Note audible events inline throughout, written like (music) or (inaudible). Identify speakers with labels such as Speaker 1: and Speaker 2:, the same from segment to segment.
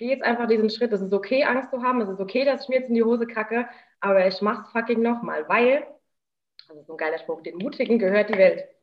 Speaker 1: gehe jetzt einfach diesen Schritt. Es ist okay, Angst zu haben. Es ist okay, dass ich mir jetzt in die Hose kacke, aber ich mache es fucking nochmal, weil, das ist ein geiler Spruch, den Mutigen gehört die Welt.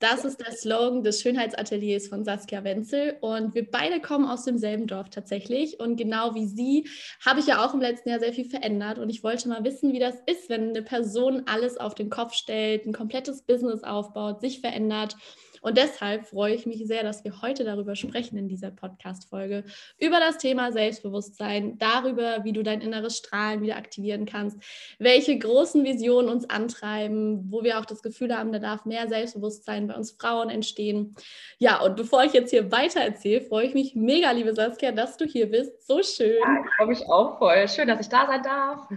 Speaker 2: Das ist der Slogan des Schönheitsateliers von Saskia Wenzel. Und wir beide kommen aus demselben Dorf tatsächlich. Und genau wie sie habe ich ja auch im letzten Jahr sehr viel verändert. Und ich wollte mal wissen, wie das ist, wenn eine Person alles auf den Kopf stellt, ein komplettes Business aufbaut, sich verändert und deshalb freue ich mich sehr, dass wir heute darüber sprechen in dieser Podcast-Folge, über das Thema Selbstbewusstsein, darüber, wie du dein inneres Strahlen wieder aktivieren kannst, welche großen Visionen uns antreiben, wo wir auch das Gefühl haben, da darf mehr Selbstbewusstsein bei uns Frauen entstehen. Ja, und bevor ich jetzt hier weiter erzähle, freue ich mich mega, liebe Saskia, dass du hier bist. So schön. Ja,
Speaker 1: ich freue mich auch voll. Schön, dass ich da sein darf.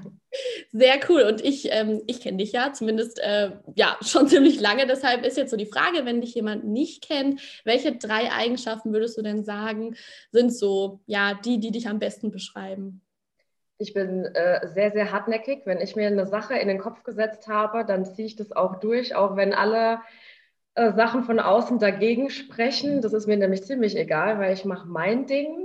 Speaker 2: Sehr cool. Und ich, ähm, ich kenne dich ja zumindest äh, ja, (laughs) schon ziemlich lange. Deshalb ist jetzt so die Frage, wenn dich jemand nicht kennt, welche drei Eigenschaften würdest du denn sagen, sind so ja, die, die dich am besten beschreiben?
Speaker 1: Ich bin äh, sehr, sehr hartnäckig. Wenn ich mir eine Sache in den Kopf gesetzt habe, dann ziehe ich das auch durch, auch wenn alle äh, Sachen von außen dagegen sprechen. Das ist mir nämlich ziemlich egal, weil ich mache mein Ding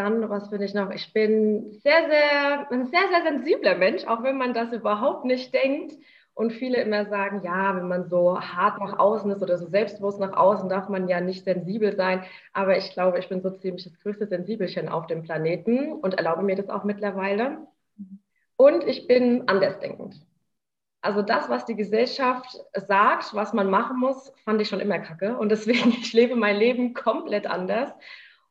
Speaker 1: dann, was bin ich noch? Ich bin sehr, sehr, ein sehr, sehr sensibler Mensch, auch wenn man das überhaupt nicht denkt. Und viele immer sagen, ja, wenn man so hart nach außen ist oder so selbstbewusst nach außen, darf man ja nicht sensibel sein. Aber ich glaube, ich bin so ziemlich das größte Sensibelchen auf dem Planeten und erlaube mir das auch mittlerweile. Und ich bin andersdenkend. Also das, was die Gesellschaft sagt, was man machen muss, fand ich schon immer kacke. Und deswegen, (laughs) ich lebe mein Leben komplett anders.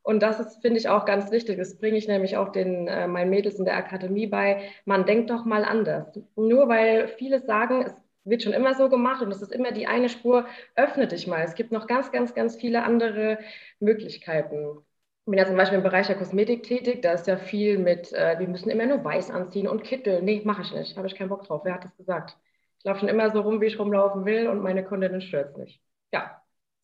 Speaker 1: Und das ist, finde ich, auch ganz wichtig. Das bringe ich nämlich auch den, äh, meinen Mädels in der Akademie bei. Man denkt doch mal anders. Nur weil viele sagen, es wird schon immer so gemacht und es ist immer die eine Spur, öffne dich mal. Es gibt noch ganz, ganz, ganz viele andere Möglichkeiten. Ich bin ja zum Beispiel im Bereich der Kosmetik tätig. Da ist ja viel mit, äh, wir müssen immer nur weiß anziehen und Kittel. Nee, mache ich nicht. Habe ich keinen Bock drauf. Wer hat das gesagt? Ich laufe schon immer so rum, wie ich rumlaufen will und meine Kundinnen stört es nicht. Ja,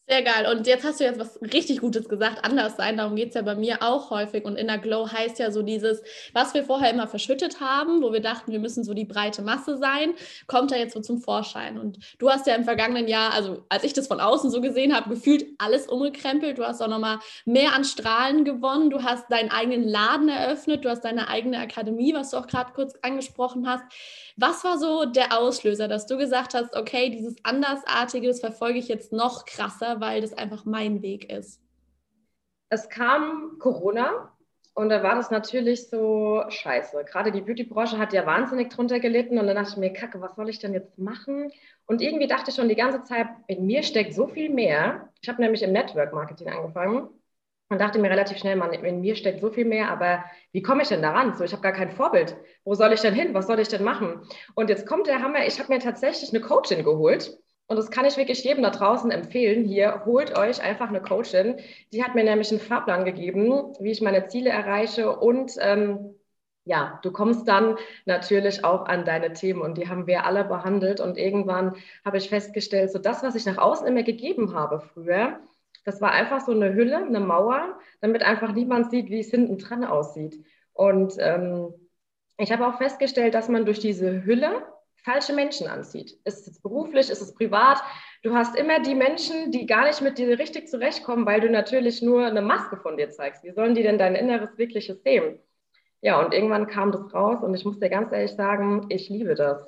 Speaker 2: sehr geil. Und jetzt hast du jetzt was richtig Gutes gesagt, anders sein. Darum geht es ja bei mir auch häufig. Und Inner Glow heißt ja so dieses, was wir vorher immer verschüttet haben, wo wir dachten, wir müssen so die breite Masse sein, kommt da jetzt so zum Vorschein. Und du hast ja im vergangenen Jahr, also als ich das von außen so gesehen habe, gefühlt alles umgekrempelt. Du hast auch nochmal mehr an Strahlen gewonnen. Du hast deinen eigenen Laden eröffnet. Du hast deine eigene Akademie, was du auch gerade kurz angesprochen hast. Was war so der Auslöser, dass du gesagt hast, okay, dieses Andersartige, das verfolge ich jetzt noch krasser, weil das einfach mein Weg ist?
Speaker 1: Es kam Corona und da war das natürlich so scheiße. Gerade die Beauty-Branche hat ja wahnsinnig drunter gelitten und dann dachte ich mir, Kacke, was soll ich denn jetzt machen? Und irgendwie dachte ich schon die ganze Zeit, in mir steckt so viel mehr. Ich habe nämlich im Network-Marketing angefangen und dachte mir relativ schnell, man, in mir steckt so viel mehr, aber wie komme ich denn daran? So, ich habe gar kein Vorbild. Wo soll ich denn hin? Was soll ich denn machen? Und jetzt kommt der Hammer, ich habe mir tatsächlich eine Coachin geholt. Und das kann ich wirklich jedem da draußen empfehlen. Hier, holt euch einfach eine Coachin. Die hat mir nämlich einen Fahrplan gegeben, wie ich meine Ziele erreiche. Und ähm, ja, du kommst dann natürlich auch an deine Themen. Und die haben wir alle behandelt. Und irgendwann habe ich festgestellt, so das, was ich nach außen immer gegeben habe früher, das war einfach so eine Hülle, eine Mauer, damit einfach niemand sieht, wie es hinten dran aussieht. Und ähm, ich habe auch festgestellt, dass man durch diese Hülle falsche Menschen anzieht. Ist es beruflich, ist es privat? Du hast immer die Menschen, die gar nicht mit dir richtig zurechtkommen, weil du natürlich nur eine Maske von dir zeigst. Wie sollen die denn dein inneres, wirkliches sehen? Ja, und irgendwann kam das raus und ich muss dir ganz ehrlich sagen, ich liebe das.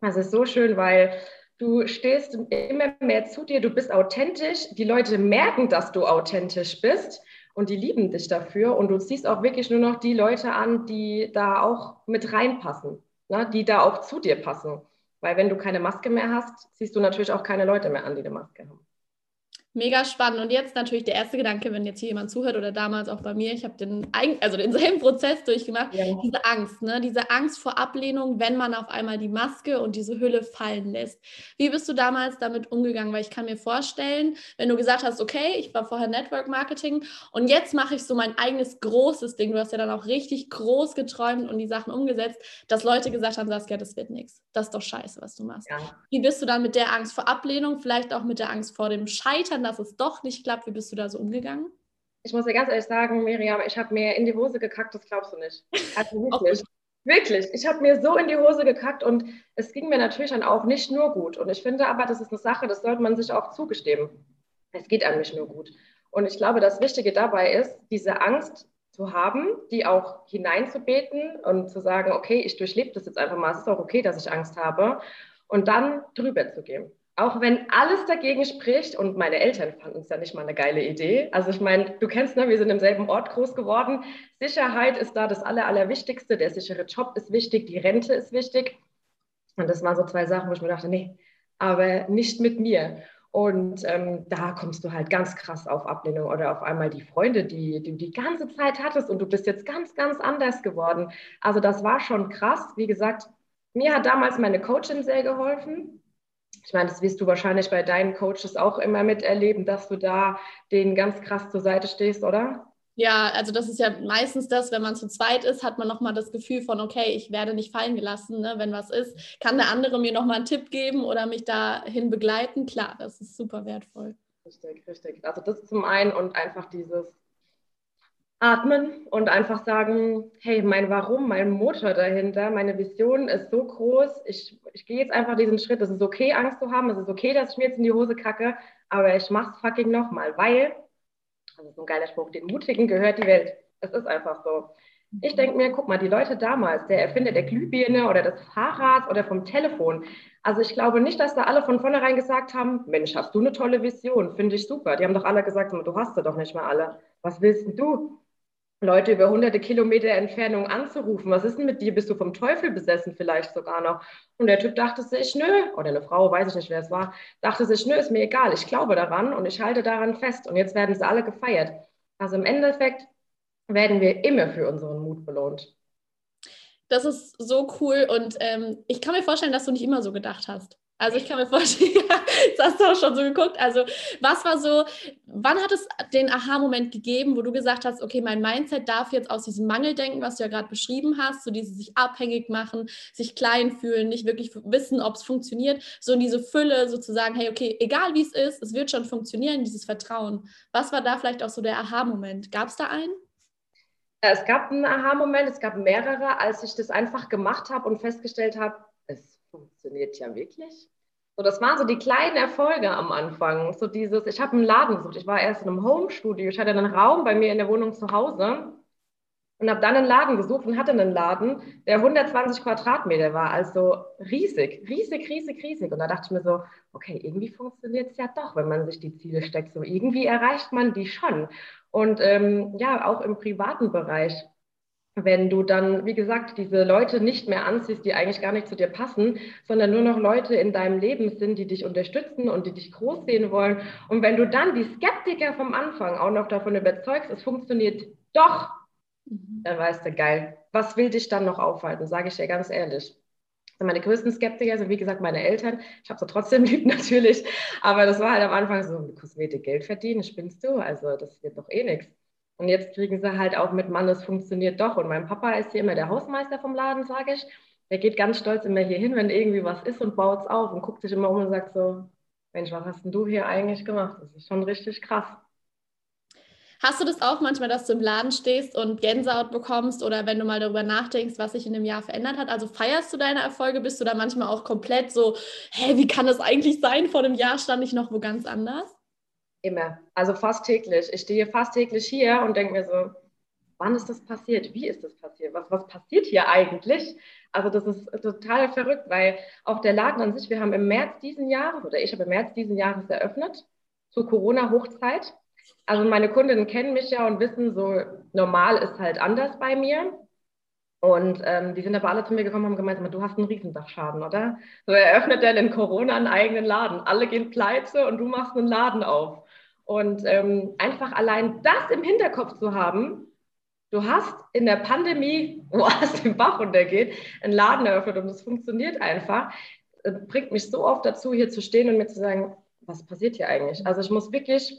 Speaker 1: Das ist so schön, weil Du stehst immer mehr zu dir, du bist authentisch. Die Leute merken, dass du authentisch bist und die lieben dich dafür. Und du ziehst auch wirklich nur noch die Leute an, die da auch mit reinpassen, ne? die da auch zu dir passen. Weil wenn du keine Maske mehr hast, ziehst du natürlich auch keine Leute mehr an, die eine Maske haben.
Speaker 2: Mega spannend. Und jetzt natürlich der erste Gedanke, wenn jetzt hier jemand zuhört oder damals auch bei mir, ich habe den also denselben (laughs) Prozess durchgemacht, ja. diese Angst, ne? diese Angst vor Ablehnung, wenn man auf einmal die Maske und diese Hülle fallen lässt. Wie bist du damals damit umgegangen? Weil ich kann mir vorstellen, wenn du gesagt hast, okay, ich war vorher Network Marketing und jetzt mache ich so mein eigenes großes Ding, du hast ja dann auch richtig groß geträumt und die Sachen umgesetzt, dass Leute gesagt haben, Saskia, das wird nichts. Das ist doch scheiße, was du machst. Ja. Wie bist du dann mit der Angst vor Ablehnung, vielleicht auch mit der Angst vor dem Scheitern, dass es doch nicht klappt. Wie bist du da so umgegangen?
Speaker 1: Ich muss dir ganz ehrlich sagen, Miriam, ich habe mir in die Hose gekackt, das glaubst du nicht. Also (laughs) wirklich. Wirklich, ich habe mir so in die Hose gekackt und es ging mir natürlich dann auch nicht nur gut. Und ich finde aber, das ist eine Sache, das sollte man sich auch zugestehen. Es geht einem nicht nur gut. Und ich glaube, das Wichtige dabei ist, diese Angst zu haben, die auch hineinzubeten und zu sagen, okay, ich durchlebe das jetzt einfach mal, es ist auch okay, dass ich Angst habe, und dann drüber zu gehen. Auch wenn alles dagegen spricht und meine Eltern fanden es ja nicht mal eine geile Idee. Also ich meine, du kennst, ne, wir sind im selben Ort groß geworden. Sicherheit ist da das Aller, Allerwichtigste. Der sichere Job ist wichtig, die Rente ist wichtig. Und das waren so zwei Sachen, wo ich mir dachte, nee, aber nicht mit mir. Und ähm, da kommst du halt ganz krass auf Ablehnung oder auf einmal die Freunde, die du die, die ganze Zeit hattest und du bist jetzt ganz, ganz anders geworden. Also das war schon krass. Wie gesagt, mir hat damals meine Coachin sehr geholfen ich meine, das wirst du wahrscheinlich bei deinen Coaches auch immer miterleben, dass du da denen ganz krass zur Seite stehst, oder?
Speaker 2: Ja, also das ist ja meistens das, wenn man zu zweit ist, hat man nochmal das Gefühl von, okay, ich werde nicht fallen gelassen, ne? wenn was ist. Kann der andere mir nochmal einen Tipp geben oder mich dahin begleiten? Klar, das ist super wertvoll.
Speaker 1: Richtig, richtig. Also das zum einen und einfach dieses atmen und einfach sagen, hey, mein Warum, mein Motor dahinter, meine Vision ist so groß, ich, ich gehe jetzt einfach diesen Schritt, es ist okay, Angst zu haben, es ist okay, dass ich mir jetzt in die Hose kacke, aber ich mach's fucking nochmal, weil, das ist ein geiler Spruch, den Mutigen gehört die Welt. Es ist einfach so. Ich denke mir, guck mal, die Leute damals, der Erfinder der Glühbirne oder des Fahrrads oder vom Telefon, also ich glaube nicht, dass da alle von vornherein gesagt haben, Mensch, hast du eine tolle Vision, finde ich super. Die haben doch alle gesagt, du hast sie doch nicht mal alle. Was willst denn du? Leute über hunderte Kilometer Entfernung anzurufen. Was ist denn mit dir? Bist du vom Teufel besessen vielleicht sogar noch? Und der Typ dachte sich, nö, oder eine Frau, weiß ich nicht, wer es war, dachte sich, nö, ist mir egal, ich glaube daran und ich halte daran fest. Und jetzt werden sie alle gefeiert. Also im Endeffekt werden wir immer für unseren Mut belohnt.
Speaker 2: Das ist so cool und ähm, ich kann mir vorstellen, dass du nicht immer so gedacht hast. Also ich kann mir vorstellen, (laughs) jetzt hast du auch schon so geguckt. Also was war so, wann hat es den Aha-Moment gegeben, wo du gesagt hast, okay, mein Mindset darf jetzt aus diesem Mangeldenken, was du ja gerade beschrieben hast, so dieses sich abhängig machen, sich klein fühlen, nicht wirklich wissen, ob es funktioniert, so in diese Fülle sozusagen, hey, okay, egal wie es ist, es wird schon funktionieren, dieses Vertrauen. Was war da vielleicht auch so der Aha-Moment? Gab es da einen?
Speaker 1: Es gab einen Aha-Moment, es gab mehrere, als ich das einfach gemacht habe und festgestellt habe, funktioniert ja wirklich. So, das waren so die kleinen Erfolge am Anfang. So dieses, ich habe einen Laden gesucht. Ich war erst in einem Homestudio. Ich hatte einen Raum bei mir in der Wohnung zu Hause und habe dann einen Laden gesucht und hatte einen Laden, der 120 Quadratmeter war. Also riesig, riesig, riesig, riesig. Und da dachte ich mir so, okay, irgendwie funktioniert es ja doch, wenn man sich die Ziele steckt. So irgendwie erreicht man die schon. Und ähm, ja, auch im privaten Bereich wenn du dann, wie gesagt, diese Leute nicht mehr anziehst, die eigentlich gar nicht zu dir passen, sondern nur noch Leute in deinem Leben sind, die dich unterstützen und die dich groß sehen wollen. Und wenn du dann die Skeptiker vom Anfang auch noch davon überzeugst, es funktioniert doch, mhm. dann weißt du, geil, was will dich dann noch aufhalten, sage ich dir ganz ehrlich. Also meine größten Skeptiker sind, wie gesagt, meine Eltern. Ich habe sie trotzdem (laughs) lieb natürlich, aber das war halt am Anfang so, mit Kosmetik Geld verdienen, spinnst du? Also das wird doch eh nichts. Und jetzt kriegen sie halt auch mit, Mann, es funktioniert doch. Und mein Papa ist hier immer der Hausmeister vom Laden, sage ich. Der geht ganz stolz immer hier hin, wenn irgendwie was ist und baut es auf und guckt sich immer um und sagt so, Mensch, was hast denn du hier eigentlich gemacht? Das ist schon richtig krass.
Speaker 2: Hast du das auch manchmal, dass du im Laden stehst und Gänsehaut bekommst oder wenn du mal darüber nachdenkst, was sich in dem Jahr verändert hat? Also feierst du deine Erfolge? Bist du da manchmal auch komplett so, hä, wie kann das eigentlich sein? Vor einem Jahr stand ich noch wo ganz anders?
Speaker 1: Immer. Also fast täglich. Ich stehe fast täglich hier und denke mir so, wann ist das passiert? Wie ist das passiert? Was, was passiert hier eigentlich? Also das ist total verrückt, weil auch der Laden an sich, wir haben im März diesen Jahres, oder ich habe im März diesen Jahres eröffnet, zur Corona-Hochzeit. Also meine Kundinnen kennen mich ja und wissen, so normal ist halt anders bei mir. Und ähm, die sind aber alle zu mir gekommen und haben gemeint, du hast einen Riesendachschaden, oder? So eröffnet er in Corona einen eigenen Laden. Alle gehen pleite und du machst einen Laden auf. Und ähm, einfach allein das im Hinterkopf zu haben, du hast in der Pandemie, (laughs) wo es den Bach runtergeht, einen Laden eröffnet und es funktioniert einfach, äh, bringt mich so oft dazu, hier zu stehen und mir zu sagen, was passiert hier eigentlich? Also ich muss wirklich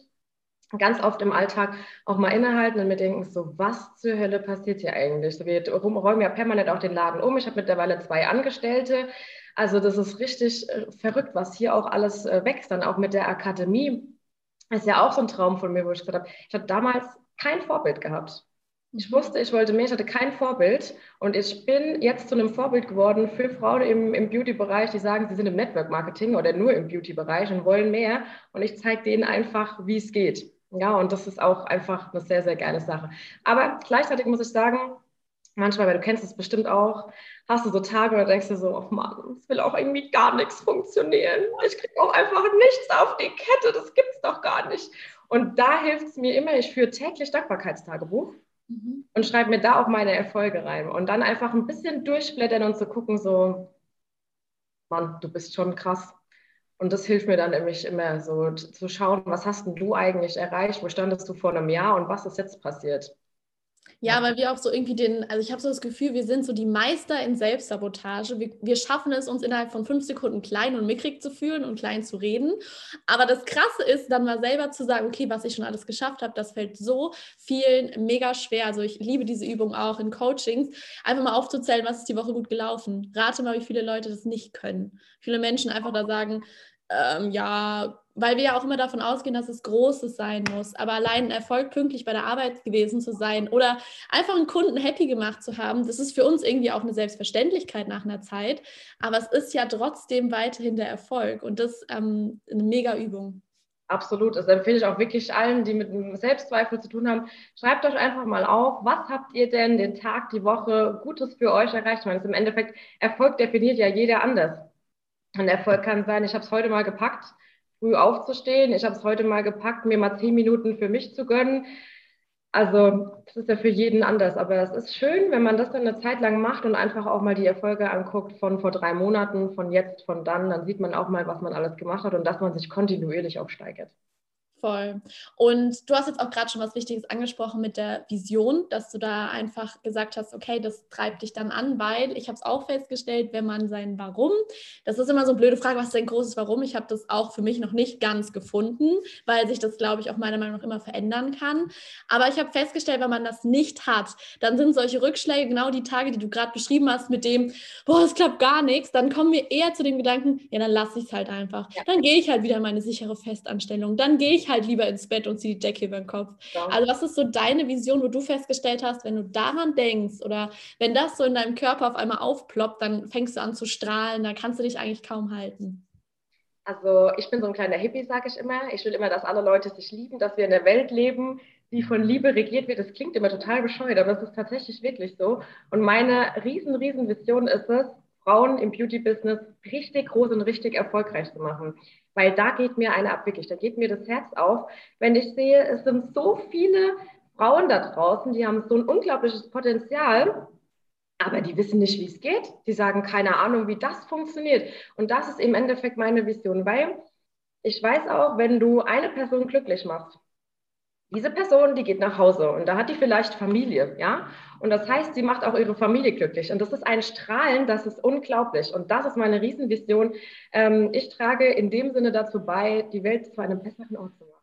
Speaker 1: ganz oft im Alltag auch mal innehalten und mir denken, so was zur Hölle passiert hier eigentlich? Wir räumen ja permanent auch den Laden um. Ich habe mittlerweile zwei Angestellte. Also das ist richtig äh, verrückt, was hier auch alles äh, wächst. Dann auch mit der Akademie. Das ist ja auch so ein Traum von mir, wo ich gesagt habe, ich habe damals kein Vorbild gehabt. Ich mhm. wusste, ich wollte mehr, ich hatte kein Vorbild und ich bin jetzt zu einem Vorbild geworden für Frauen im, im Beauty-Bereich, die sagen, sie sind im Network-Marketing oder nur im Beauty-Bereich und wollen mehr und ich zeige denen einfach, wie es geht. Ja, und das ist auch einfach eine sehr, sehr geile Sache. Aber gleichzeitig muss ich sagen, manchmal, weil du kennst es bestimmt auch, hast du so Tage, wo du denkst du so, oh Mann, es will auch irgendwie gar nichts funktionieren. Ich kriege auch einfach nichts auf die Kette, das gibt es doch gar nicht. Und da hilft es mir immer, ich führe täglich Dankbarkeitstagebuch mhm. und schreibe mir da auch meine Erfolge rein. Und dann einfach ein bisschen durchblättern und zu so gucken, so, Mann, du bist schon krass. Und das hilft mir dann nämlich immer so zu schauen, was hast denn du eigentlich erreicht? Wo standest du vor einem Jahr und was ist jetzt passiert?
Speaker 2: Ja, weil wir auch so irgendwie den, also ich habe so das Gefühl, wir sind so die Meister in Selbstsabotage. Wir, wir schaffen es, uns innerhalb von fünf Sekunden klein und mickrig zu fühlen und klein zu reden. Aber das Krasse ist, dann mal selber zu sagen, okay, was ich schon alles geschafft habe, das fällt so vielen mega schwer. Also ich liebe diese Übung auch in Coachings, einfach mal aufzuzählen, was ist die Woche gut gelaufen. Rate mal, wie viele Leute das nicht können. Viele Menschen einfach da sagen, ähm, ja, weil wir ja auch immer davon ausgehen, dass es Großes sein muss. Aber allein ein Erfolg pünktlich bei der Arbeit gewesen zu sein oder einfach einen Kunden happy gemacht zu haben, das ist für uns irgendwie auch eine Selbstverständlichkeit nach einer Zeit. Aber es ist ja trotzdem weiterhin der Erfolg und das ähm, eine mega Übung.
Speaker 1: Absolut. Das empfehle ich auch wirklich allen, die mit Selbstzweifel zu tun haben. Schreibt euch einfach mal auf, was habt ihr denn den Tag, die Woche Gutes für euch erreicht? Ich meine, im Endeffekt, Erfolg definiert ja jeder anders. Ein Erfolg kann sein, ich habe es heute mal gepackt, früh aufzustehen. Ich habe es heute mal gepackt, mir mal zehn Minuten für mich zu gönnen. Also das ist ja für jeden anders, aber es ist schön, wenn man das dann eine Zeit lang macht und einfach auch mal die Erfolge anguckt von vor drei Monaten, von jetzt, von dann, dann sieht man auch mal, was man alles gemacht hat und dass man sich kontinuierlich auch steigert.
Speaker 2: Voll. Und du hast jetzt auch gerade schon was Wichtiges angesprochen mit der Vision, dass du da einfach gesagt hast, okay, das treibt dich dann an, weil ich habe es auch festgestellt, wenn man sein Warum, das ist immer so eine blöde Frage, was ist dein großes Warum? Ich habe das auch für mich noch nicht ganz gefunden, weil sich das, glaube ich, auch meiner Meinung nach immer verändern kann. Aber ich habe festgestellt, wenn man das nicht hat, dann sind solche Rückschläge genau die Tage, die du gerade beschrieben hast, mit dem, boah, es klappt gar nichts, dann kommen wir eher zu dem Gedanken, ja, dann lasse ich es halt einfach. Ja. Dann gehe ich halt wieder in meine sichere Festanstellung. Dann gehe ich halt lieber ins Bett und ziehe die Decke über den Kopf. Ja. Also was ist so deine Vision, wo du festgestellt hast, wenn du daran denkst oder wenn das so in deinem Körper auf einmal aufploppt, dann fängst du an zu strahlen, dann kannst du dich eigentlich kaum halten.
Speaker 1: Also ich bin so ein kleiner Hippie, sage ich immer. Ich will immer, dass alle Leute sich lieben, dass wir in der Welt leben, die von Liebe regiert wird. Das klingt immer total bescheuert, aber es ist tatsächlich wirklich so. Und meine riesen, riesen Vision ist es, Frauen im Beauty-Business richtig groß und richtig erfolgreich zu machen weil da geht mir eine ab, wirklich, da geht mir das Herz auf, wenn ich sehe, es sind so viele Frauen da draußen, die haben so ein unglaubliches Potenzial, aber die wissen nicht, wie es geht. Die sagen keine Ahnung, wie das funktioniert. Und das ist im Endeffekt meine Vision, weil ich weiß auch, wenn du eine Person glücklich machst, diese Person, die geht nach Hause und da hat die vielleicht Familie, ja. Und das heißt, sie macht auch ihre Familie glücklich. Und das ist ein Strahlen, das ist unglaublich. Und das ist meine Riesenvision. Ähm, ich trage in dem Sinne dazu bei, die Welt zu einem besseren Ort zu machen.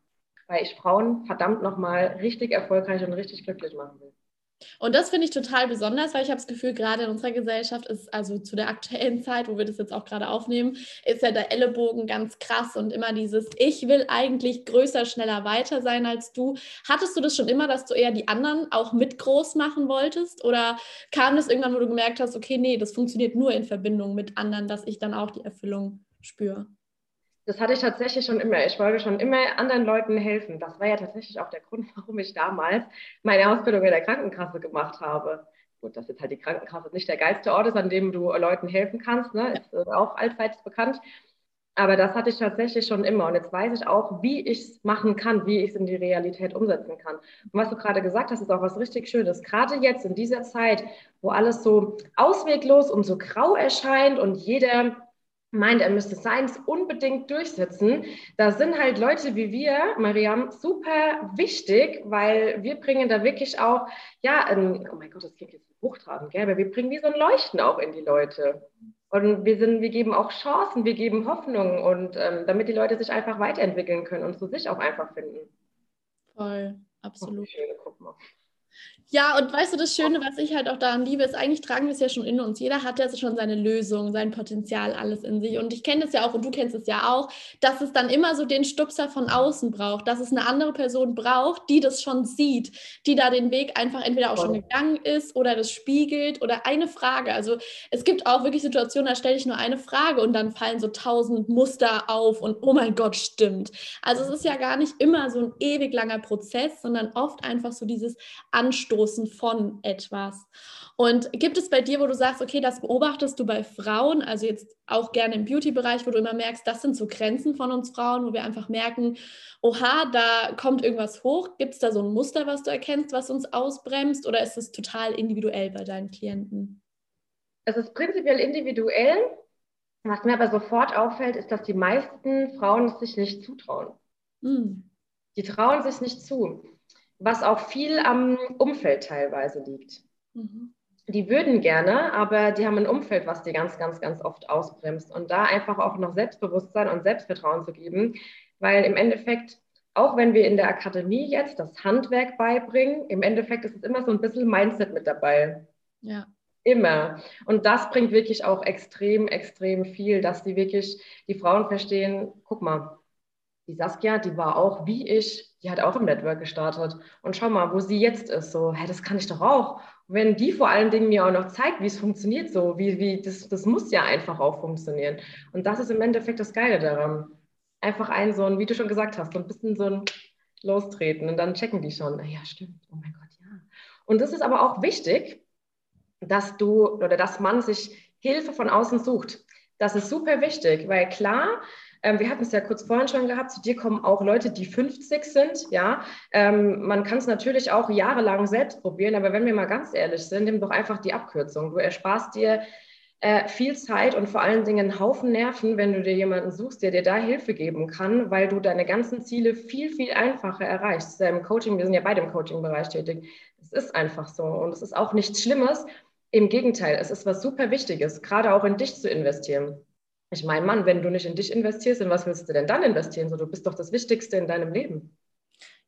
Speaker 1: Weil ich Frauen verdammt nochmal richtig erfolgreich und richtig glücklich machen will.
Speaker 2: Und das finde ich total besonders, weil ich habe das Gefühl, gerade in unserer Gesellschaft ist, also zu der aktuellen (laughs) Zeit, wo wir das jetzt auch gerade aufnehmen, ist ja der Ellenbogen ganz krass und immer dieses, ich will eigentlich größer, schneller, weiter sein als du. Hattest du das schon immer, dass du eher die anderen auch mit groß machen wolltest? Oder kam das irgendwann, wo du gemerkt hast, okay, nee, das funktioniert nur in Verbindung mit anderen, dass ich dann auch die Erfüllung spüre?
Speaker 1: Das hatte ich tatsächlich schon immer. Ich wollte schon immer anderen Leuten helfen. Das war ja tatsächlich auch der Grund, (laughs) warum ich damals meine Ausbildung in der Krankenkasse gemacht habe. Gut, dass jetzt halt die Krankenkasse nicht der geilste Ort ist, an dem du Leuten helfen kannst, ne? ist äh, auch allseits bekannt. Aber das hatte ich tatsächlich schon immer. Und jetzt weiß ich auch, wie ich es machen kann, wie ich es in die Realität umsetzen kann. Und was du gerade gesagt hast, ist auch was richtig Schönes. Gerade jetzt in dieser Zeit, wo alles so ausweglos und so grau erscheint und jeder meint, er müsste Science unbedingt durchsetzen. Da sind halt Leute wie wir, Mariam, super wichtig, weil wir bringen da wirklich auch, ja, ein, oh mein Gott, das klingt jetzt hochtrabend, gell? aber wir bringen wie so ein Leuchten auch in die Leute. Und wir, sind, wir geben auch Chancen, wir geben Hoffnung und ähm, damit die Leute sich einfach weiterentwickeln können und zu sich auch einfach finden.
Speaker 2: Voll, absolut. Oh, schön, guck mal. Ja, und weißt du, das Schöne, was ich halt auch daran liebe, ist, eigentlich tragen wir es ja schon in uns. Jeder hat ja schon seine Lösung, sein Potenzial, alles in sich. Und ich kenne das ja auch und du kennst es ja auch, dass es dann immer so den Stupser von außen braucht, dass es eine andere Person braucht, die das schon sieht, die da den Weg einfach entweder auch schon gegangen ist oder das spiegelt oder eine Frage. Also es gibt auch wirklich Situationen, da stelle ich nur eine Frage und dann fallen so tausend Muster auf und oh mein Gott, stimmt. Also es ist ja gar nicht immer so ein ewig langer Prozess, sondern oft einfach so dieses Anstoßen Anstoßen von etwas. Und gibt es bei dir, wo du sagst, okay, das beobachtest du bei Frauen, also jetzt auch gerne im Beauty-Bereich, wo du immer merkst, das sind so Grenzen von uns Frauen, wo wir einfach merken, oha, da kommt irgendwas hoch. Gibt es da so ein Muster, was du erkennst, was uns ausbremst oder ist es total individuell bei deinen Klienten?
Speaker 1: Es ist prinzipiell individuell. Was mir aber sofort auffällt, ist, dass die meisten Frauen es sich nicht zutrauen. Hm. Die trauen sich nicht zu was auch viel am Umfeld teilweise liegt. Mhm. Die würden gerne, aber die haben ein Umfeld, was die ganz, ganz, ganz oft ausbremst. Und da einfach auch noch Selbstbewusstsein und Selbstvertrauen zu geben, weil im Endeffekt, auch wenn wir in der Akademie jetzt das Handwerk beibringen, im Endeffekt ist es immer so ein bisschen Mindset mit dabei. Ja. Immer. Und das bringt wirklich auch extrem, extrem viel, dass die wirklich, die Frauen verstehen, guck mal, die Saskia, die war auch wie ich, die hat auch im Network gestartet. Und schau mal, wo sie jetzt ist. So, hä, das kann ich doch auch. Und wenn die vor allen Dingen mir auch noch zeigt, wie es funktioniert, so, wie, wie, das, das muss ja einfach auch funktionieren. Und das ist im Endeffekt das Geile daran. Einfach ein, so ein, wie du schon gesagt hast, so ein bisschen so ein Lostreten. Und dann checken die schon, ja, stimmt, oh mein Gott, ja. Und das ist aber auch wichtig, dass du oder dass man sich Hilfe von außen sucht. Das ist super wichtig, weil klar, ähm, wir hatten es ja kurz vorhin schon gehabt, zu dir kommen auch Leute, die 50 sind. Ja, ähm, man kann es natürlich auch jahrelang selbst probieren, aber wenn wir mal ganz ehrlich sind, nimm doch einfach die Abkürzung. Du ersparst dir äh, viel Zeit und vor allen Dingen einen Haufen Nerven, wenn du dir jemanden suchst, der dir da Hilfe geben kann, weil du deine ganzen Ziele viel, viel einfacher erreichst. Im Coaching, wir sind ja beide im Coaching-Bereich tätig. Es ist einfach so und es ist auch nichts Schlimmes. Im Gegenteil, es ist was super Wichtiges, gerade auch in dich zu investieren. Ich meine, Mann, wenn du nicht in dich investierst, in was willst du denn dann investieren? So, du bist doch das Wichtigste in deinem Leben.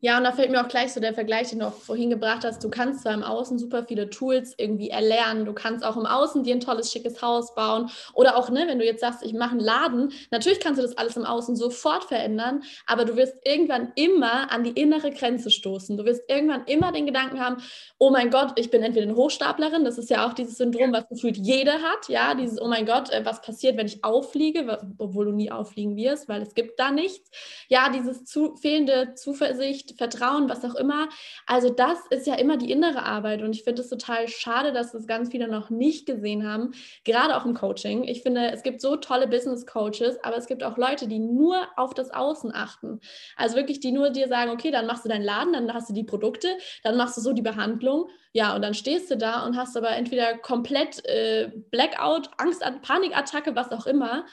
Speaker 2: Ja, und da fällt mir auch gleich so der Vergleich, den du auch vorhin gebracht hast. Du kannst zwar im Außen super viele Tools irgendwie erlernen. Du kannst auch im Außen dir ein tolles, schickes Haus bauen. Oder auch, ne, wenn du jetzt sagst, ich mache einen Laden, natürlich kannst du das alles im Außen sofort verändern, aber du wirst irgendwann immer an die innere Grenze stoßen. Du wirst irgendwann immer den Gedanken haben, oh mein Gott, ich bin entweder eine Hochstaplerin, das ist ja auch dieses Syndrom, was gefühlt jeder hat, ja, dieses, oh mein Gott, äh, was passiert, wenn ich auffliege, obwohl du nie auffliegen wirst, weil es gibt da nichts. Ja, dieses zu, fehlende Zuversicht, Vertrauen, was auch immer. Also das ist ja immer die innere Arbeit und ich finde es total schade, dass das ganz viele noch nicht gesehen haben, gerade auch im Coaching. Ich finde, es gibt so tolle Business Coaches, aber es gibt auch Leute, die nur auf das Außen achten. Also wirklich, die nur dir sagen, okay, dann machst du deinen Laden, dann hast du die Produkte, dann machst du so die Behandlung, ja, und dann stehst du da und hast aber entweder komplett äh, Blackout, Angst, Panikattacke, was auch immer.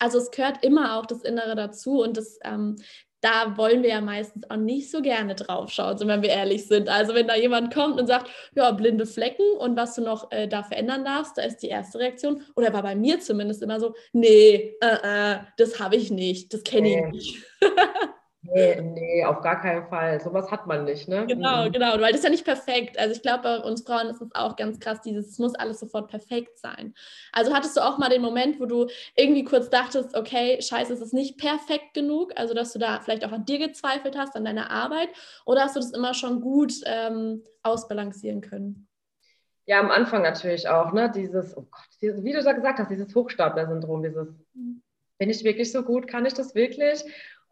Speaker 2: Also es gehört immer auch das Innere dazu und das ähm, da wollen wir ja meistens auch nicht so gerne drauf schauen, wenn wir ehrlich sind. Also wenn da jemand kommt und sagt, ja, blinde Flecken und was du noch äh, da verändern darfst, da ist die erste Reaktion, oder war bei mir zumindest immer so, nee, äh, äh, das habe ich nicht, das kenne ich nicht. (laughs)
Speaker 1: Nee, nee, auf gar keinen Fall. Sowas hat man nicht, ne?
Speaker 2: Genau, mhm. genau, weil das ist ja nicht perfekt. Also ich glaube, bei uns Frauen ist es auch ganz krass, dieses, es muss alles sofort perfekt sein. Also hattest du auch mal den Moment, wo du irgendwie kurz dachtest, okay, scheiße, es ist nicht perfekt genug, also dass du da vielleicht auch an dir gezweifelt hast, an deiner Arbeit, oder hast du das immer schon gut ähm, ausbalancieren können?
Speaker 1: Ja, am Anfang natürlich auch, ne? Dieses, oh Gott, dieses, wie du da gesagt hast, dieses Hochstapler-Syndrom, dieses, mhm. bin ich wirklich so gut, kann ich das wirklich?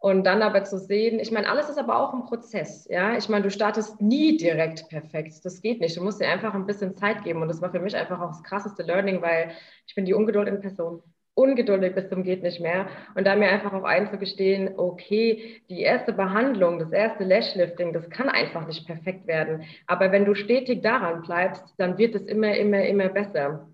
Speaker 1: Und dann aber zu sehen, ich meine, alles ist aber auch ein Prozess, ja. Ich meine, du startest nie direkt perfekt. Das geht nicht. Du musst dir einfach ein bisschen Zeit geben. Und das war für mich einfach auch das krasseste Learning, weil ich bin die Ungeduld in Person. Ungeduldig bis zum geht nicht mehr. Und da mir einfach auch einzugestehen, okay, die erste Behandlung, das erste Lashlifting, das kann einfach nicht perfekt werden. Aber wenn du stetig daran bleibst, dann wird es immer, immer, immer besser.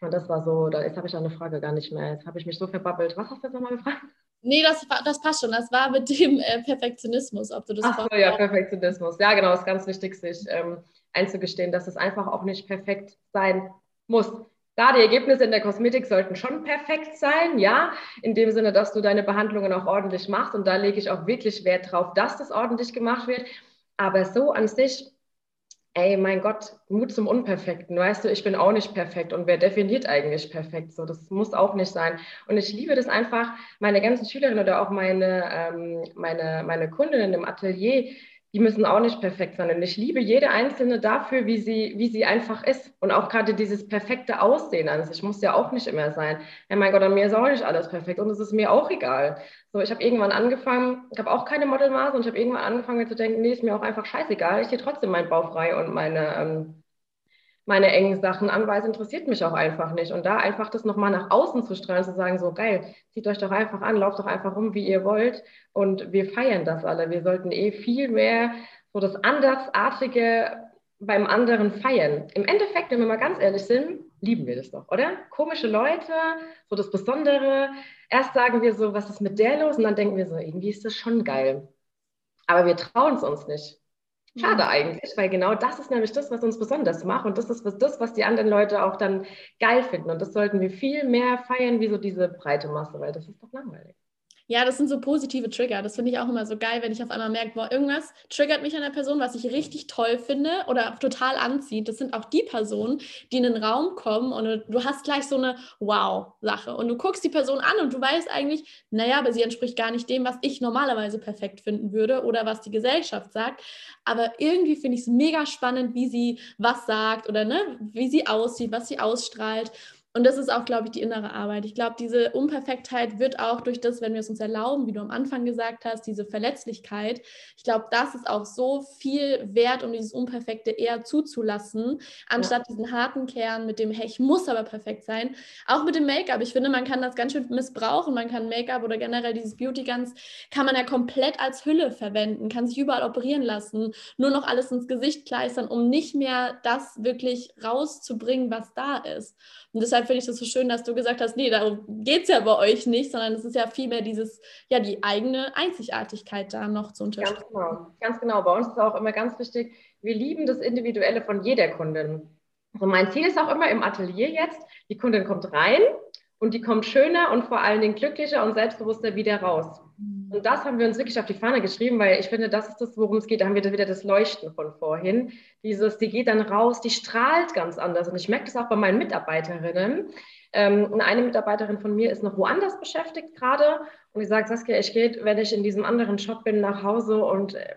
Speaker 1: Und das war so, da, jetzt habe ich eine Frage gar nicht mehr. Jetzt habe ich mich so verbabbelt. Was hast du jetzt nochmal gefragt?
Speaker 2: Nee, das, das passt schon. Das war mit dem äh, Perfektionismus, ob du das
Speaker 1: Ach so, ja, Perfektionismus. Ja, genau, ist ganz wichtig, sich ähm, einzugestehen, dass es einfach auch nicht perfekt sein muss. Klar, die Ergebnisse in der Kosmetik sollten schon perfekt sein, ja, in dem Sinne, dass du deine Behandlungen auch ordentlich machst. Und da lege ich auch wirklich Wert drauf, dass das ordentlich gemacht wird. Aber so an sich ey, mein Gott, Mut zum Unperfekten. Weißt du, ich bin auch nicht perfekt. Und wer definiert eigentlich perfekt? So, das muss auch nicht sein. Und ich liebe das einfach, meine ganzen Schülerinnen oder auch meine, ähm, meine, meine Kundinnen im Atelier, die müssen auch nicht perfekt sein. Und ich liebe jede einzelne dafür, wie sie, wie sie einfach ist. Und auch gerade dieses perfekte Aussehen an sich muss ja auch nicht immer sein. Ja, mein Gott, an mir ist auch nicht alles perfekt und es ist mir auch egal. So, ich habe irgendwann angefangen, ich habe auch keine Modelmaße und ich habe irgendwann angefangen zu denken, nee, ist mir auch einfach scheißegal. Ich gehe trotzdem meinen Bauch frei und meine, ähm, meine engen Sachen an, weil es interessiert mich auch einfach nicht. Und da einfach das nochmal nach außen zu strahlen, zu sagen, so geil, zieht euch doch einfach an, lauft doch einfach rum, wie ihr wollt. Und wir feiern das alle. Wir sollten eh viel mehr so das Andersartige beim anderen feiern. Im Endeffekt, wenn wir mal ganz ehrlich sind, lieben wir das doch, oder? Komische Leute, so das Besondere. Erst sagen wir so, was ist mit der los? Und dann denken wir so, irgendwie ist das schon geil. Aber wir trauen es uns nicht. Schade mhm. eigentlich, weil genau das ist nämlich das, was uns besonders macht und das ist das, was die anderen Leute auch dann geil finden. Und das sollten wir viel mehr feiern wie so diese breite Masse, weil das ist doch langweilig.
Speaker 2: Ja, das sind so positive Trigger. Das finde ich auch immer so geil, wenn ich auf einmal merke, boah, irgendwas triggert mich an der Person, was ich richtig toll finde oder total anzieht. Das sind auch die Personen, die in den Raum kommen und du hast gleich so eine Wow-Sache. Und du guckst die Person an und du weißt eigentlich, naja, aber sie entspricht gar nicht dem, was ich normalerweise perfekt finden würde oder was die Gesellschaft sagt. Aber irgendwie finde ich es mega spannend, wie sie was sagt oder ne, wie sie aussieht, was sie ausstrahlt. Und das ist auch, glaube ich, die innere Arbeit. Ich glaube, diese Unperfektheit wird auch durch das, wenn wir es uns erlauben, wie du am Anfang gesagt hast, diese Verletzlichkeit. Ich glaube, das ist auch so viel wert, um dieses Unperfekte eher zuzulassen, anstatt ja. diesen harten Kern mit dem, hey, ich muss aber perfekt sein. Auch mit dem Make-up. Ich finde, man kann das ganz schön missbrauchen. Man kann Make-up oder generell dieses Beauty-Guns, kann man ja komplett als Hülle verwenden, kann sich überall operieren lassen, nur noch alles ins Gesicht kleistern, um nicht mehr das wirklich rauszubringen, was da ist. Und deshalb finde ich das so schön, dass du gesagt hast, nee, darum geht es ja bei euch nicht, sondern es ist ja vielmehr dieses, ja, die eigene Einzigartigkeit da noch zu unterstützen.
Speaker 1: Ganz genau, ganz genau. Bei uns ist auch immer ganz wichtig, wir lieben das Individuelle von jeder Kundin. Also mein Ziel ist auch immer im Atelier jetzt, die Kundin kommt rein und die kommt schöner und vor allen Dingen glücklicher und selbstbewusster wieder raus. Mhm. Und das haben wir uns wirklich auf die Fahne geschrieben, weil ich finde, das ist das, worum es geht. Da haben wir wieder das Leuchten von vorhin. Dieses, die geht dann raus, die strahlt ganz anders. Und ich merke das auch bei meinen Mitarbeiterinnen. Ähm, eine Mitarbeiterin von mir ist noch woanders beschäftigt gerade und die sagt, Saskia, ich gehe, wenn ich in diesem anderen Shop bin, nach Hause und äh,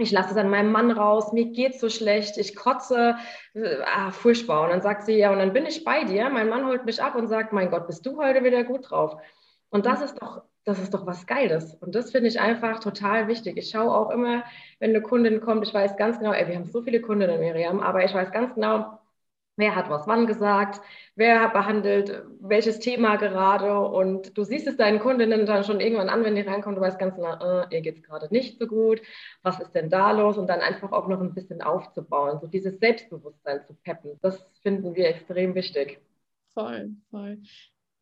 Speaker 1: ich lasse es an meinem Mann raus, mir geht so schlecht, ich kotze, äh, ah, furchtbar. Und dann sagt sie, ja, und dann bin ich bei dir. Mein Mann holt mich ab und sagt, mein Gott, bist du heute wieder gut drauf. Und das ist doch, das ist doch was Geiles. Und das finde ich einfach total wichtig. Ich schaue auch immer, wenn eine Kundin kommt, ich weiß ganz genau, ey, wir haben so viele Kundinnen, Miriam, aber ich weiß ganz genau, wer hat was wann gesagt, wer behandelt welches Thema gerade. Und du siehst es deinen Kundinnen dann schon irgendwann an, wenn die reinkommen, du weißt ganz genau, äh, ihr geht es gerade nicht so gut, was ist denn da los? Und dann einfach auch noch ein bisschen aufzubauen, so dieses Selbstbewusstsein zu peppen. Das finden wir extrem wichtig.
Speaker 2: Voll, voll.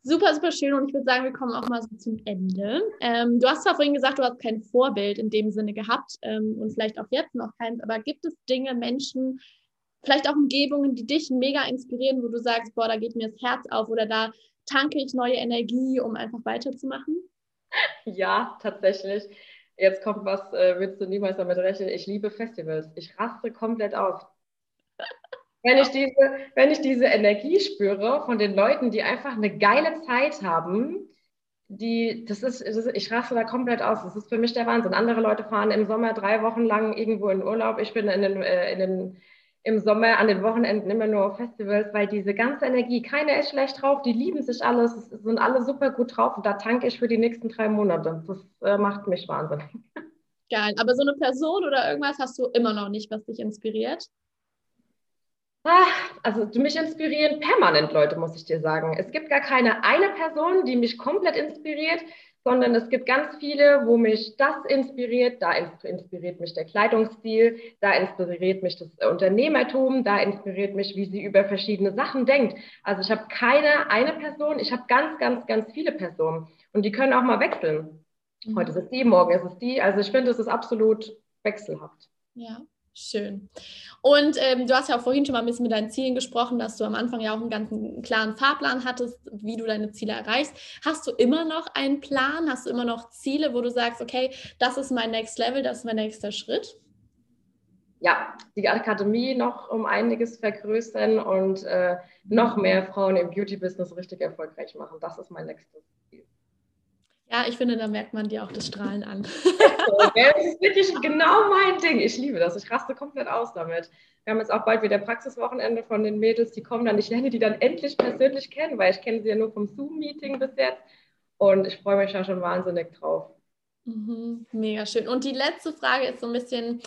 Speaker 2: Super, super schön und ich würde sagen, wir kommen auch mal so zum Ende. Ähm, du hast zwar vorhin gesagt, du hast kein Vorbild in dem Sinne gehabt ähm, und vielleicht auch jetzt noch keins, aber gibt es Dinge, Menschen, vielleicht auch Umgebungen, die dich mega inspirieren, wo du sagst, boah, da geht mir das Herz auf oder da tanke ich neue Energie, um einfach weiterzumachen?
Speaker 1: Ja, tatsächlich. Jetzt kommt was, äh, würdest du niemals damit rechnen. Ich liebe Festivals. Ich raste komplett auf. Wenn ich, diese, wenn ich diese Energie spüre von den Leuten, die einfach eine geile Zeit haben, die, das ist, das ist, ich raste da komplett aus. Das ist für mich der Wahnsinn. Andere Leute fahren im Sommer drei Wochen lang irgendwo in Urlaub. Ich bin in den, äh, in den im Sommer an den Wochenenden immer nur auf Festivals, weil diese ganze Energie, keiner ist schlecht drauf, die lieben sich alles, sind alle super gut drauf und da tanke ich für die nächsten drei Monate. Das äh, macht mich wahnsinnig.
Speaker 2: Geil, aber so eine Person oder irgendwas hast du immer noch nicht, was dich inspiriert?
Speaker 1: Ah, also mich inspirieren permanent Leute, muss ich dir sagen. Es gibt gar keine eine Person, die mich komplett inspiriert, sondern es gibt ganz viele, wo mich das inspiriert. Da inspiriert mich der Kleidungsstil, da inspiriert mich das Unternehmertum, da inspiriert mich, wie sie über verschiedene Sachen denkt. Also ich habe keine eine Person, ich habe ganz, ganz, ganz viele Personen und die können auch mal wechseln. Mhm. Heute ist es die, morgen ist es die. Also ich finde, es ist absolut wechselhaft.
Speaker 2: Ja. Schön. Und ähm, du hast ja auch vorhin schon mal ein bisschen mit deinen Zielen gesprochen, dass du am Anfang ja auch einen ganz klaren Fahrplan hattest, wie du deine Ziele erreichst. Hast du immer noch einen Plan? Hast du immer noch Ziele, wo du sagst, okay, das ist mein Next Level, das ist mein nächster Schritt?
Speaker 1: Ja, die Akademie noch um einiges vergrößern und äh, noch mehr Frauen im Beauty-Business richtig erfolgreich machen. Das ist mein nächstes.
Speaker 2: Ja, ich finde, da merkt man dir auch das Strahlen an. das
Speaker 1: ist wirklich genau mein Ding. Ich liebe das. Ich raste komplett aus damit. Wir haben jetzt auch bald wieder Praxiswochenende von den Mädels, die kommen dann. Ich lerne die dann endlich persönlich kennen, weil ich kenne sie ja nur vom Zoom-Meeting bis jetzt. Und ich freue mich da schon wahnsinnig drauf.
Speaker 2: Mhm, mega schön. Und die letzte Frage ist so ein bisschen,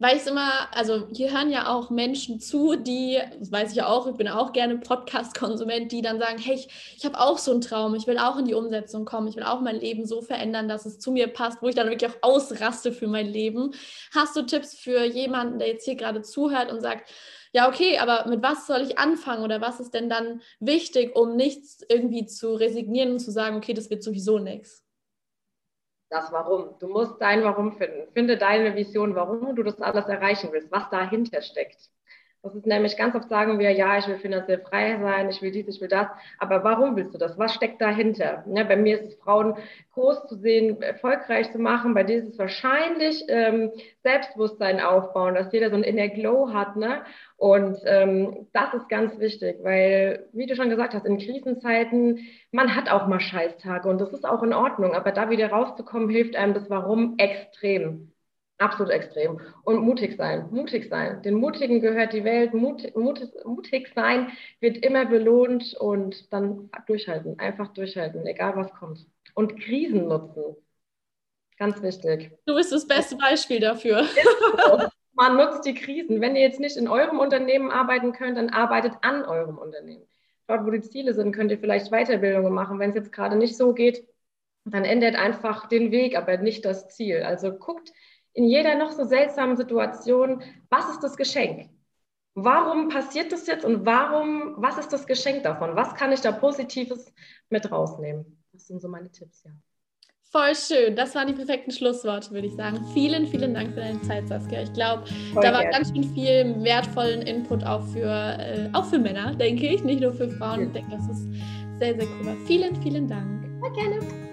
Speaker 2: weil ich immer, also hier hören ja auch Menschen zu, die, das weiß ich ja auch, ich bin auch gerne Podcast-Konsument, die dann sagen, hey, ich, ich habe auch so einen Traum, ich will auch in die Umsetzung kommen, ich will auch mein Leben so verändern, dass es zu mir passt, wo ich dann wirklich auch ausraste für mein Leben. Hast du Tipps für jemanden, der jetzt hier gerade zuhört und sagt, ja, okay, aber mit was soll ich anfangen oder was ist denn dann wichtig, um nichts irgendwie zu resignieren und zu sagen, okay, das wird sowieso nichts?
Speaker 1: Das Warum. Du musst dein Warum finden. Finde deine Vision, warum du das alles erreichen willst, was dahinter steckt. Das ist nämlich ganz oft sagen wir, ja, ich will finanziell frei sein, ich will dies, ich will das. Aber warum willst du das? Was steckt dahinter? Ja, bei mir ist es Frauen groß zu sehen, erfolgreich zu machen. Bei dir ist es wahrscheinlich ähm, Selbstbewusstsein aufbauen, dass jeder so ein Inner Glow hat. Ne? Und ähm, das ist ganz wichtig, weil, wie du schon gesagt hast, in Krisenzeiten, man hat auch mal Scheißtage und das ist auch in Ordnung. Aber da wieder rauszukommen, hilft einem das Warum extrem. Absolut extrem. Und mutig sein, mutig sein. Den Mutigen gehört die Welt. Mut, mutig, mutig sein wird immer belohnt und dann durchhalten, einfach durchhalten, egal was kommt. Und Krisen nutzen. Ganz wichtig.
Speaker 2: Du bist das beste Beispiel dafür.
Speaker 1: Man nutzt die Krisen. Wenn ihr jetzt nicht in eurem Unternehmen arbeiten könnt, dann arbeitet an eurem Unternehmen. Dort, wo die Ziele sind, könnt ihr vielleicht Weiterbildungen machen. Wenn es jetzt gerade nicht so geht, dann ändert einfach den Weg, aber nicht das Ziel. Also guckt, in jeder noch so seltsamen Situation, was ist das Geschenk? Warum passiert das jetzt und warum, was ist das Geschenk davon? Was kann ich da Positives mit rausnehmen? Das sind so meine Tipps, ja.
Speaker 2: Voll schön. Das waren die perfekten Schlussworte, würde ich sagen. Vielen, vielen Dank für deine Zeit, Saskia. Ich glaube, da war ganz schön viel wertvollen Input auch für, äh, auch für Männer, denke ich, nicht nur für Frauen. Ich denke, das ist sehr, sehr cool. Vielen, vielen Dank.
Speaker 1: Sehr gerne.